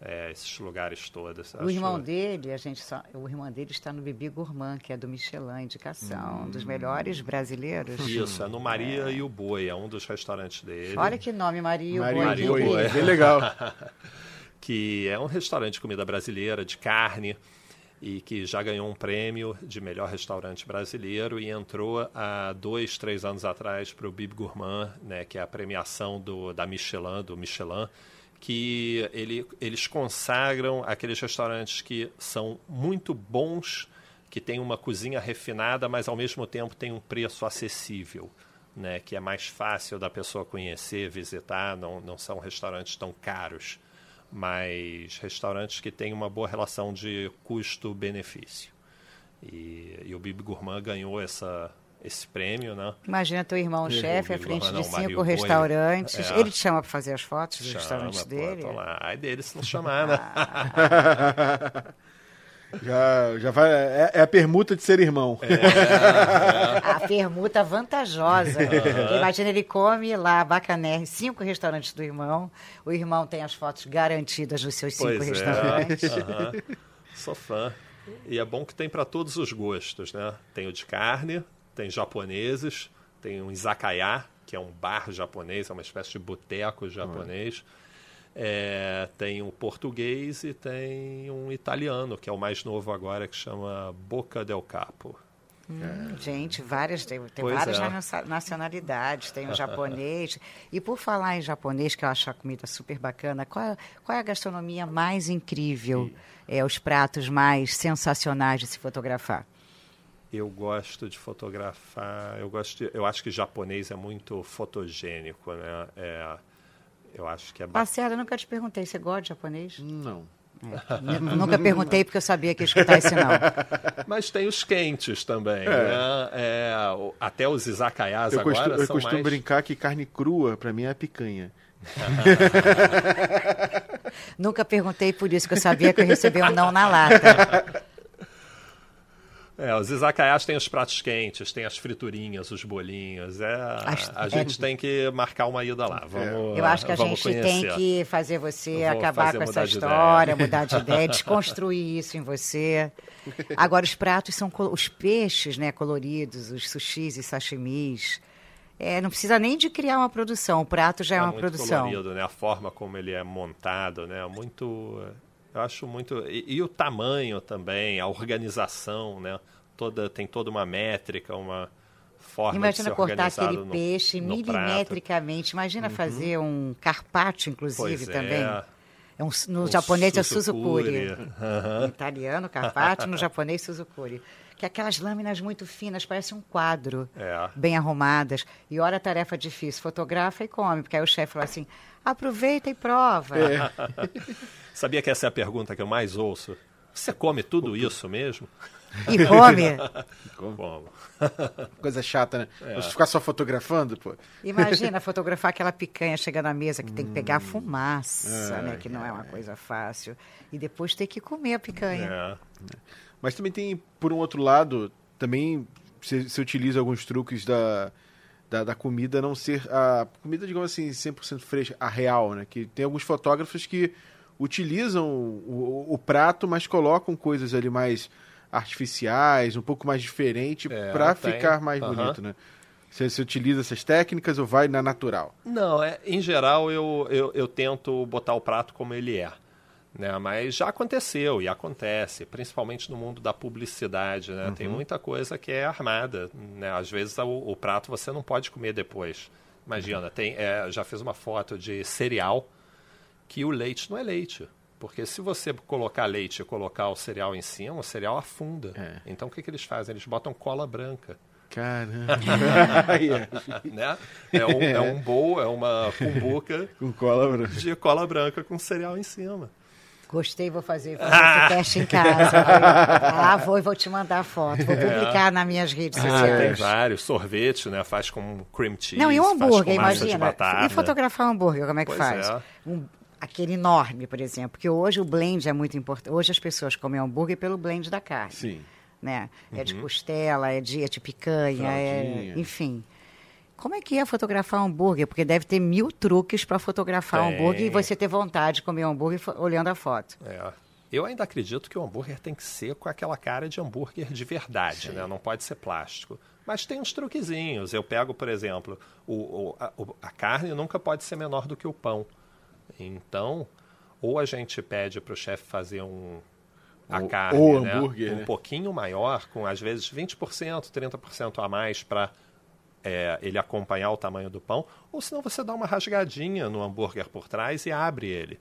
É, esses lugares todos.
O irmão dele, a gente só, o irmão dele está no Bibi Gourmand, que é do Michelin, indicação, um dos melhores brasileiros.
Isso, é no Maria e o Boi, é um dos restaurantes dele.
Olha que nome, Maria e o Boi.
Maria
que
e o. Boi.
Bem legal.
que é um restaurante de comida brasileira, de carne, e que já ganhou um prêmio de melhor restaurante brasileiro e entrou há dois, três anos atrás para o Bib Gourmand, né, que é a premiação do, da Michelin, do Michelin, que ele, eles consagram aqueles restaurantes que são muito bons, que têm uma cozinha refinada, mas ao mesmo tempo tem um preço acessível. Né, que é mais fácil da pessoa conhecer, visitar, não, não são restaurantes tão caros mas restaurantes que têm uma boa relação de custo-benefício. E, e o Bibi Gourmand ganhou essa, esse prêmio, né?
Imagina teu irmão chefe à frente de
não, Maria
cinco
Boi.
restaurantes.
É.
Ele te chama para fazer as fotos dos restaurantes
pô,
dele?
tô lá. Ai dele se não chamar, né?
Já, já vai. É, é a permuta de ser irmão.
A permuta vantajosa. Imagina, ele come lá, bacané, cinco restaurantes do irmão. O irmão tem as fotos garantidas dos seus cinco
Pois é.
restaurantes.
Aham. Sou fã. E é bom que tem para todos os gostos, né? Tem o de carne, tem japoneses, tem um izakaya, que é um bar japonês, é uma espécie de boteco japonês. É, tem um português e tem um italiano, que é o mais novo agora, que chama Boca del Capo.
Hum, Gente, várias, tem, tem várias
é.
nacio- nacionalidades, tem o japonês. E por falar em japonês, que eu acho a comida super bacana, qual é, qual é a gastronomia mais incrível? É, os pratos mais sensacionais de se fotografar?
Eu gosto de fotografar, eu gosto de, eu acho que japonês é muito fotogênico, né? É, eu acho que é
eu nunca te perguntei, você gosta de japonês?
Não.
É. Nunca perguntei porque eu sabia que ia escutar esse não.
Mas tem os quentes também, é. né? É, até os izakayas
eu
agora
costumo, Eu costumo
mais...
brincar que carne crua, para mim, é a picanha.
Nunca perguntei por isso, que eu sabia que eu recebi um não na lata.
É, os izakayas têm os pratos quentes, tem as friturinhas, os bolinhos. É, As, a gente é... tem que marcar uma ida lá. Vamos,
Eu acho que a gente conhecer. tem que fazer você acabar fazer com essa história, mudar de ideia, desconstruir isso em você. Agora, os pratos são os peixes né, coloridos, os sushis e sashimis. É, não precisa nem de criar uma produção, o prato já é, é uma
muito
produção.
Colorido, né? A forma como ele é montado, né? Muito eu acho muito. E, e, o tamanho também, a organização, né? Toda, tem toda uma métrica, uma forma
Imagina
de ser
cortar aquele
no,
peixe
no
milimetricamente.
Prato.
Imagina uhum. fazer um carpaccio, inclusive,
pois
também.
É.
É um, no um japonês é suzukuri.
Uhum.
No italiano, carpaccio, no japonês, suzukuri. Que é aquelas lâminas muito finas, parece um quadro,
é.
bem arrumadas. E olha a tarefa difícil, fotografa e come. Porque aí o chefe fala assim, aproveita e prova.
É.
Sabia que essa é a pergunta que eu mais ouço? Você come tudo isso mesmo?
E come?
Como?
Coisa chata, né? É. Você ficar só fotografando, pô.
Imagina fotografar aquela picanha chegando na mesa que tem que pegar a fumaça, é, né? Que não é uma coisa fácil. E depois ter que comer a picanha.
É.
Mas também tem, por um outro lado, também você utiliza alguns truques da, da, da, comida não ser a comida, digamos assim, 100% fresca, a real, né? Que tem alguns fotógrafos que utilizam o, o, o prato, mas colocam coisas ali mais artificiais, um pouco mais diferente é, para ficar mais uhum. bonito, né? Você, você, utiliza essas técnicas ou vai na natural?
Não, é, em geral eu, eu, eu tento botar o prato como ele é. Né? Mas já aconteceu e acontece, principalmente no mundo da publicidade. Né? Uhum. Tem muita coisa que é armada. Né? Às vezes o, o prato você não pode comer depois. Imagina, tem, é, já fiz uma foto de cereal que o leite não é leite. Porque se você colocar leite e colocar o cereal em cima, o cereal afunda. É. Então o que, que eles fazem? Eles botam cola branca.
Caramba!
né? é, um, é um bowl, é uma cumbuca
com cola branca.
de cola branca com cereal em cima.
Gostei, vou fazer, fazer ah. esse teste em casa. ah, vou e vou te mandar a foto. Vou é. publicar nas minhas redes ah, sociais.
Tem vários. Sorvete, né? Faz com cream cheese.
Não, e um hambúrguer, imagina. E fotografar um hambúrguer, como é que pois faz? É. Um, aquele enorme, por exemplo. Porque hoje o blend é muito importante. Hoje as pessoas comem hambúrguer pelo blend da carne.
Sim.
Né? É de uhum. costela, é de, é de picanha, é, enfim. Como é que é fotografar um hambúrguer? Porque deve ter mil truques para fotografar um hambúrguer e você ter vontade de comer um hambúrguer olhando a foto.
É. Eu ainda acredito que o hambúrguer tem que ser com aquela cara de hambúrguer de verdade, né? Não pode ser plástico. Mas tem uns truquezinhos. Eu pego, por exemplo, o, o, a, a, carne nunca pode ser menor do que o pão. Então, ou a gente pede para o chefe fazer um, a o, carne
ou
né?
hambúrguer,
um
né?
pouquinho maior, com às vezes 20%, 30% a mais para é, ele acompanhar o tamanho do pão, ou senão você dá uma rasgadinha no hambúrguer por trás e abre ele.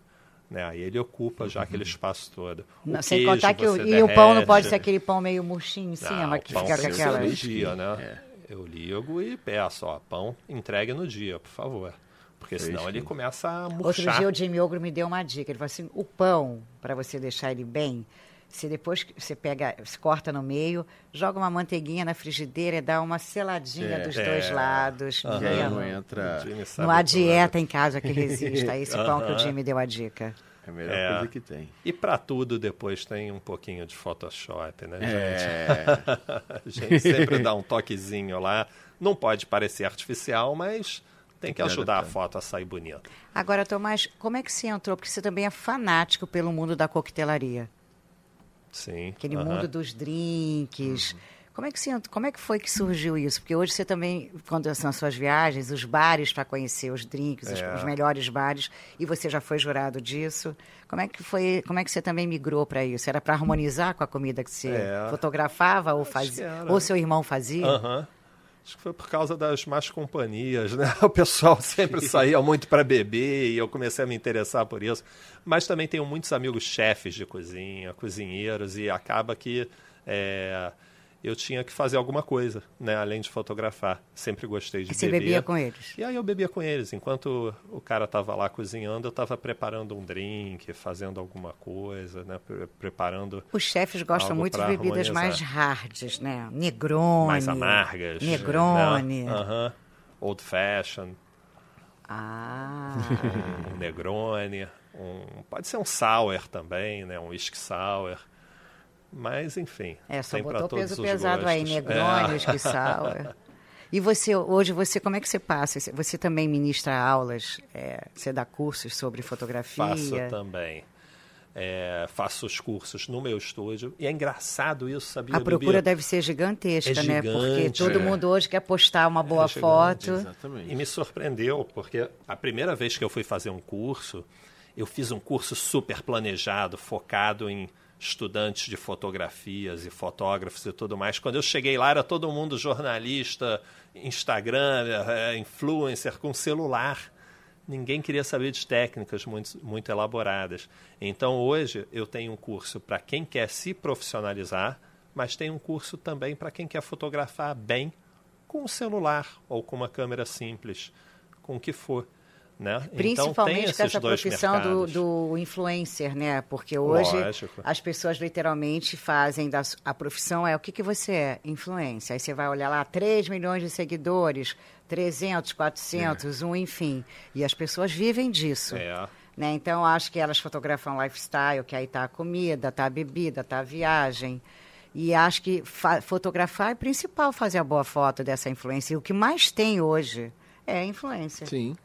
Né? Aí ele ocupa já aquele espaço todo.
Não, sem contar que o, e o pão não pode ser aquele pão meio murchinho em cima,
não,
que fica com aquela.
no dia, né? É. Eu ligo e peço, ó, pão entregue no dia, por favor. Porque senão ele começa a murchar.
Outro dia o Jimmy Ogro me deu uma dica. Ele falou assim, o pão, para você deixar ele bem, você depois você pega, você corta no meio, joga uma manteiguinha na frigideira e dá uma seladinha é, dos é. dois lados.
Uhum. Não entra.
Não há dieta em casa que resista a esse pão que o Jimmy deu a dica.
É a melhor é. coisa que tem.
E para tudo depois tem um pouquinho de Photoshop, né,
é.
gente? a gente sempre dá um toquezinho lá. Não pode parecer artificial, mas tem que ajudar a foto a sair bonita.
Agora, Tomás, como é que você entrou? Porque você também é fanático pelo mundo da coquetelaria.
Sim.
Aquele mundo dos drinks. Uhum. Como é, que você, como é que foi que surgiu isso? Porque hoje você também, quando são as suas viagens, os bares para conhecer os drinks, é. os, os, melhores bares, e você já foi jurado disso. Como é que foi? Como é que você também migrou para isso? Era para harmonizar com a comida que você é. fotografava ou fazia, ou seu irmão fazia?
Uhum. Acho que foi por causa das más companhias, né? O pessoal sempre saía muito para beber e eu comecei a me interessar por isso. Mas também tenho muitos amigos chefes de cozinha, cozinheiros, e acaba que é, eu tinha que fazer alguma coisa, né? Além de fotografar. Sempre gostei de
E você
beber.
bebia com eles?
E aí eu bebia com eles. Enquanto o cara estava lá cozinhando, eu estava preparando um drink, fazendo alguma coisa, né? Pre- Preparando
Os chefes gostam muito de bebidas mais
harmonizar.
hards, né? Negrone.
mais amargas.
Negrone.
Né? Aham. Old fashion,
Ah.
um Negrone, um, pode ser um sour também, né? Um whisky sour. Mas, enfim.
É, só botou
todos
peso
os
pesado aí,
gostos.
Negrone,
É.
whisky sour. E você, hoje, você, como é que você passa? Você também ministra aulas, é, você dá cursos sobre fotografia?
Faço também. É, faço os cursos no meu estúdio. E é engraçado isso, sabia?
A procura
Bibi?
deve ser gigantesca,
É
né? Porque todo
é.
mundo hoje quer postar uma boa
gigante,
foto.
Exatamente.
E me surpreendeu, porque a primeira vez que eu fui fazer um curso, eu fiz um curso super planejado, focado em estudantes de fotografias e fotógrafos e tudo mais. Quando eu cheguei lá, era todo mundo jornalista, Instagram, eh, influencer, com celular. Ninguém queria saber de técnicas muito, muito elaboradas. Então, hoje, eu tenho um curso para quem quer se profissionalizar, mas tem um curso também para quem quer fotografar bem com um celular ou com uma câmera simples, com o que for. Né? então, tem
Principalmente
esses
com essa profissão do, do influencer, né? Porque hoje
Lógico.
as pessoas literalmente fazem da, a profissão é o que, que você é? Influência. Aí você vai olhar lá, 3 milhões de seguidores, 300, 400, um, enfim. E as pessoas vivem disso.
É.
Né? Então, acho que elas fotografam lifestyle, que aí tá a comida, tá a bebida, tá a viagem. E acho que fa- fotografar é principal fazer a boa foto dessa influência. E o que mais tem hoje é a influência.
Sim.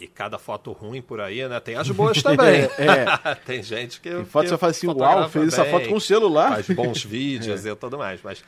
E cada foto ruim por aí, né? Tem as boas também.
É,
Tem gente que.
Tem foto
que
você fala assim, uau, fez essa
bem,
foto com o celular.
Faz bons vídeos e tudo mais. Mas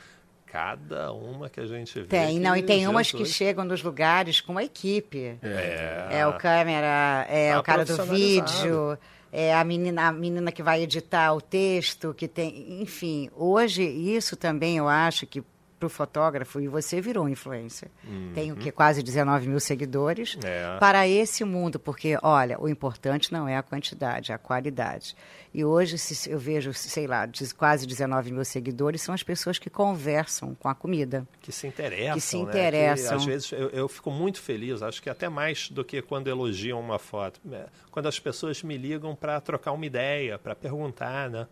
cada uma que a gente vê.
Tem, não, e tem umas que
Jesus,
chegam nos lugares com a equipe.
É.
É o câmera, é
Tá
o cara do vídeo, é a menina, a menina que vai editar o texto, que tem. Enfim, hoje isso também eu acho que para o fotógrafo, e você virou influencer. Tem o que? Quase 19 mil seguidores.
Uhum. É.
Para esse mundo, porque, olha, o importante não é a quantidade, é a qualidade. E hoje, se eu vejo, sei lá, quase 19 mil seguidores, são as pessoas que conversam com a comida.
Que se interessam.
Que se
né?
interessam.
às vezes eu, eu fico muito feliz, acho que até mais do que quando elogiam uma foto. É, Quando as pessoas me ligam para trocar uma ideia, para perguntar, né?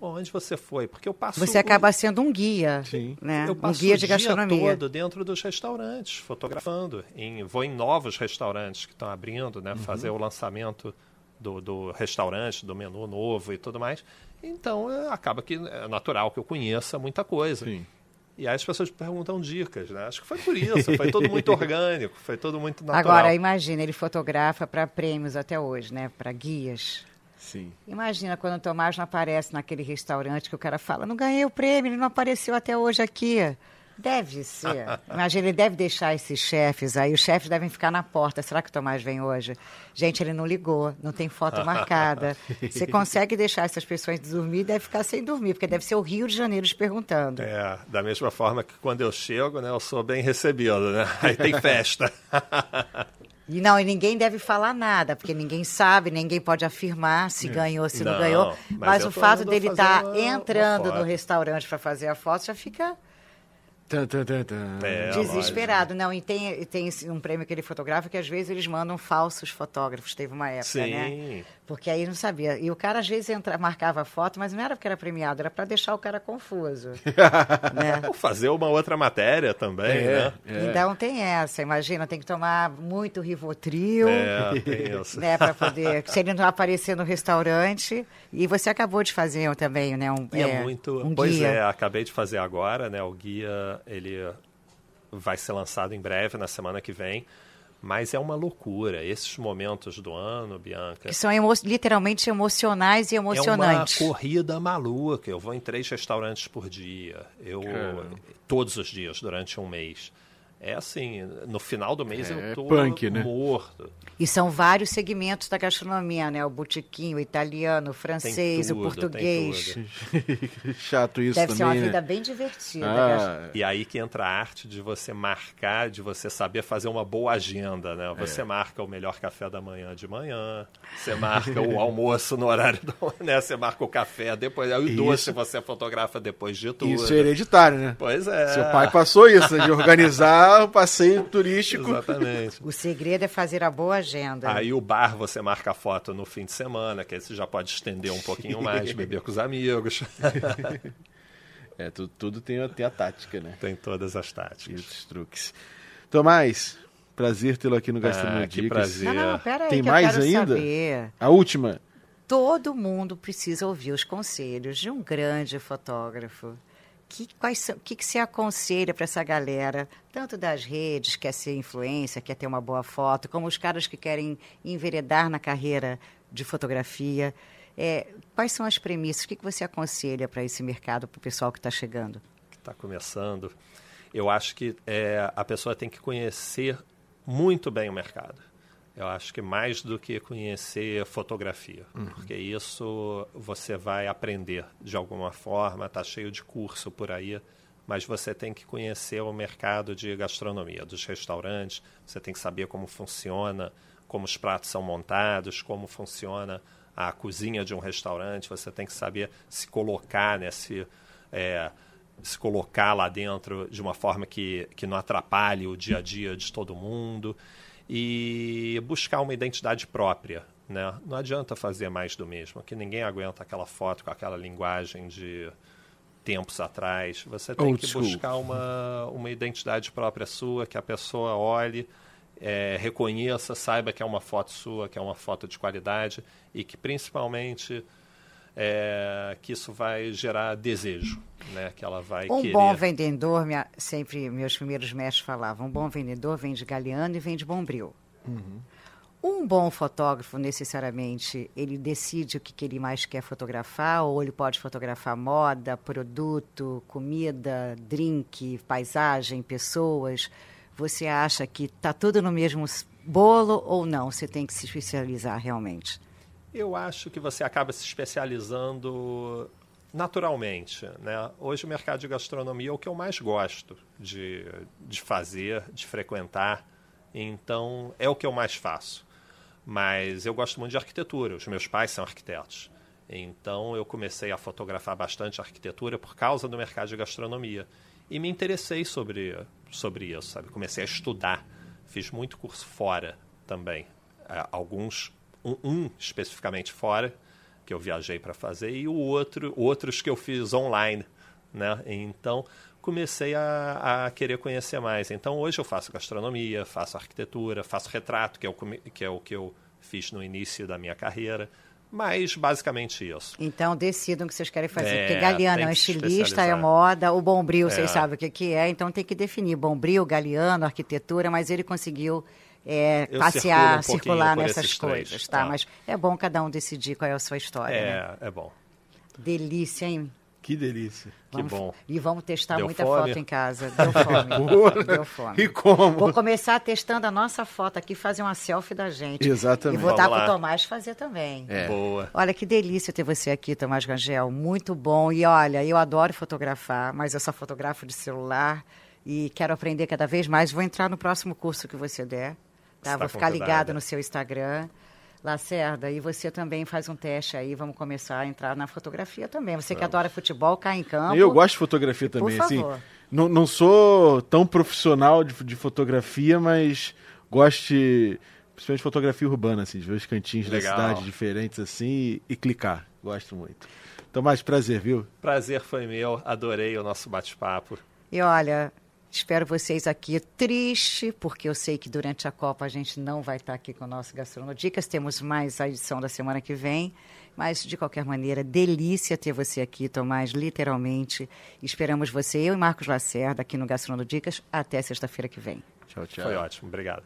Onde você foi? Porque eu passo.
Você
o-
acaba sendo um guia,
Sim.
né?
Eu
Um
passo
guia
o
de
dia
gastronomia.
todo dentro dos restaurantes, fotografando. Em, vou em novos restaurantes que estão abrindo,
Uhum.
né? Fazer o lançamento do, do restaurante, do menu novo e tudo mais. Então, é, acaba que é natural que eu conheça muita coisa.
Sim.
E aí as pessoas perguntam dicas, né? Acho que foi por isso, foi tudo muito orgânico, foi tudo muito natural.
Agora, imagina, ele fotografa para prêmios até hoje, né? Para guias.
Sim.
Imagina quando o Tomás não aparece naquele restaurante que o cara fala, não ganhei o prêmio, ele não apareceu até hoje aqui. Deve ser. Imagina, ele deve deixar esses chefes aí, os chefes devem ficar na porta. Será que o Tomás vem hoje? Gente, ele não ligou, não tem foto marcada. Você consegue deixar essas pessoas dormir, deve ficar sem dormir, porque deve ser o Rio de Janeiro te perguntando.
É, da mesma forma que quando eu chego, né, eu sou bem recebido, né? Aí tem festa.
E não, e ninguém deve falar nada, porque ninguém sabe, ninguém pode afirmar se ganhou, se não,
Não,
ganhou.
mas
Mas, o fato dele estar
uma
entrando no restaurante para fazer a foto já fica
tan, tan, tan.
É,
desesperado. Não, e tem, tem um prêmio que ele fotografa que às vezes eles mandam falsos fotógrafos. Teve uma época,
Sim.
né? Porque aí não sabia. E o cara às vezes entra, marcava foto, mas não era porque era premiado, era para deixar o cara confuso. né?
Ou fazer uma outra matéria também,
É,
né?
é.
Então tem essa, imagina, tem que tomar muito Rivotril.
É, tem isso.
né, para poder, se ele não aparecer no restaurante. E você acabou de fazer também, né, um,
E é, muito.
um
pois
guia.
é, acabei de fazer agora, né? O guia ele vai ser lançado em breve, na semana que vem. Mas é uma loucura. Esses momentos do ano, Bianca.
Que são emo- literalmente emocionais e emocionantes.
É uma corrida maluca. Eu vou em três restaurantes por dia. Eu
Caramba.
todos os dias durante um mês. É assim, no final do mês
É
eu tô
punk, né?
morto.
E são vários segmentos da gastronomia, né? O botiquinho, o italiano, o francês,
tudo,
o português.
Chato isso
Deve ser
também,
uma
né?
vida bem divertida. né?
Ah,
E aí que entra a arte de você marcar, de você saber fazer uma boa agenda, né? Você marca o melhor café da manhã de manhã, você marca o almoço no horário do, né? Você marca o café depois, aí o
Isso.
doce você fotografa depois de tudo.
isso é hereditário, né?
Pois é.
Seu pai passou isso, né, de organizar o passeio turístico.
Exatamente.
O segredo é fazer a boa agenda.
Aí o bar você marca a foto no fim de semana, que aí você já pode estender um pouquinho mais, beber com os amigos.
É, tudo, tudo tem, a- tem a tática, né?
Tem todas as
E
táticas.
os truques. Tomás, prazer tê-lo aqui no Gastronomia
Ah, que
Dicas.
prazer.
Não, não, pera aí,
Tem
que
mais
eu quero
ainda?
saber.
A última.
Todo mundo precisa ouvir os conselhos de um grande fotógrafo. Que, quais são, que, que você aconselha para essa galera, tanto das redes, quer ser influência, quer ter uma boa foto, como os caras que querem enveredar na carreira de fotografia? É, quais são as premissas? O que, que você aconselha para esse mercado, para o pessoal que está chegando?
que está começando, eu acho que é, a pessoa tem que conhecer muito bem o mercado. Eu acho que mais do que conhecer fotografia, porque isso você vai aprender de alguma forma, está cheio de curso por aí, mas você tem que conhecer o mercado de gastronomia, dos restaurantes, você tem que saber como funciona, como os pratos são montados, como funciona a cozinha de um restaurante, você tem que saber se colocar, né, se, é, se colocar lá dentro de uma forma que, que não atrapalhe o dia a dia de todo mundo e buscar uma identidade própria. Né? Não adianta fazer mais do mesmo, que ninguém aguenta aquela foto com aquela linguagem de tempos atrás. Você tem
Old
que
school.
buscar uma, uma identidade própria sua, que a pessoa olhe, é, reconheça, saiba que é uma foto sua, que é uma foto de qualidade e que principalmente é, que isso vai gerar desejo, né? Que ela vai
Um
querer.
bom vendedor, minha- sempre meus primeiros mestres falavam, um bom vendedor vende galeano e vende bombril. Um bom fotógrafo, necessariamente, ele decide o que, que ele mais quer fotografar, ou ele pode fotografar moda, produto, comida, drink, paisagem, pessoas. Você acha que está tudo no mesmo bolo ou não? Você tem que se especializar realmente.
Eu acho que você acaba se especializando naturalmente. Né? Hoje o mercado de gastronomia é o que eu mais gosto de, de fazer, de frequentar. Então é o que eu mais faço. Mas eu gosto muito de arquitetura. Os meus pais são arquitetos. Então eu comecei a fotografar bastante arquitetura por causa do mercado de gastronomia. E me interessei sobre, sobre isso, sabe? Comecei a estudar. Fiz muito curso fora também. Ah, Alguns, um, um especificamente fora, que eu viajei para fazer, e o outro, outros que eu fiz online, né? Então comecei a, a querer conhecer mais. Então hoje eu faço gastronomia, faço arquitetura, faço retrato, que é o, que é o que eu fiz no início da minha carreira. Mas basicamente isso.
Então decidam o que vocês querem fazer.
É,
Porque Galeano é um estilista, é moda, o Bombril, vocês
É.
sabem o que, que é, então tem que definir Bombril, Galeano, arquitetura, mas ele conseguiu é, passear,
circulo um
circular nessas
três,
coisas, tá?
tá.
Mas é bom cada um decidir qual é a sua história, né?
É, é bom.
Delícia, hein?
Que delícia.
Que
Vamos-
bom.
E vamos testar
Deu
muita
fome?
foto em casa. Deu fome. Deu fome.
E como?
Vou começar testando a nossa foto aqui, fazer uma selfie da gente.
Exatamente.
E vou dar para o. Tomás fazer também.
É.
Boa.
Olha que delícia ter você aqui, Tomás Gangel. Muito bom. E olha, eu adoro fotografar, mas eu só fotografo de celular e quero aprender cada vez mais. Vou entrar no próximo curso que você der. Tá?
Está
Vou ficar
convidada.
ligada no seu Instagram. Lacerda, e você também faz um teste aí, vamos começar a entrar na fotografia também. Você que adora futebol, cai em campo.
Eu gosto de fotografia também, assim. Não, não sou tão profissional de, de fotografia, mas gosto de, principalmente de fotografia urbana, assim, de ver os cantinhos
Legal.
da cidade diferentes assim e, e clicar. Gosto muito. Então, mais prazer, viu?
Prazer foi meu. Adorei o nosso bate-papo.
E olha, espero vocês aqui triste, porque eu sei que durante a Copa a gente não vai estar aqui com o nosso Gastronodicas. Temos mais a edição da semana que vem. Mas, de qualquer maneira, delícia ter você aqui, Tomás, literalmente. Esperamos você, eu e Marcos Lacerda, aqui no Gastronodicas, até sexta-feira que vem.
Tchau, tchau.
Foi ótimo. Obrigado.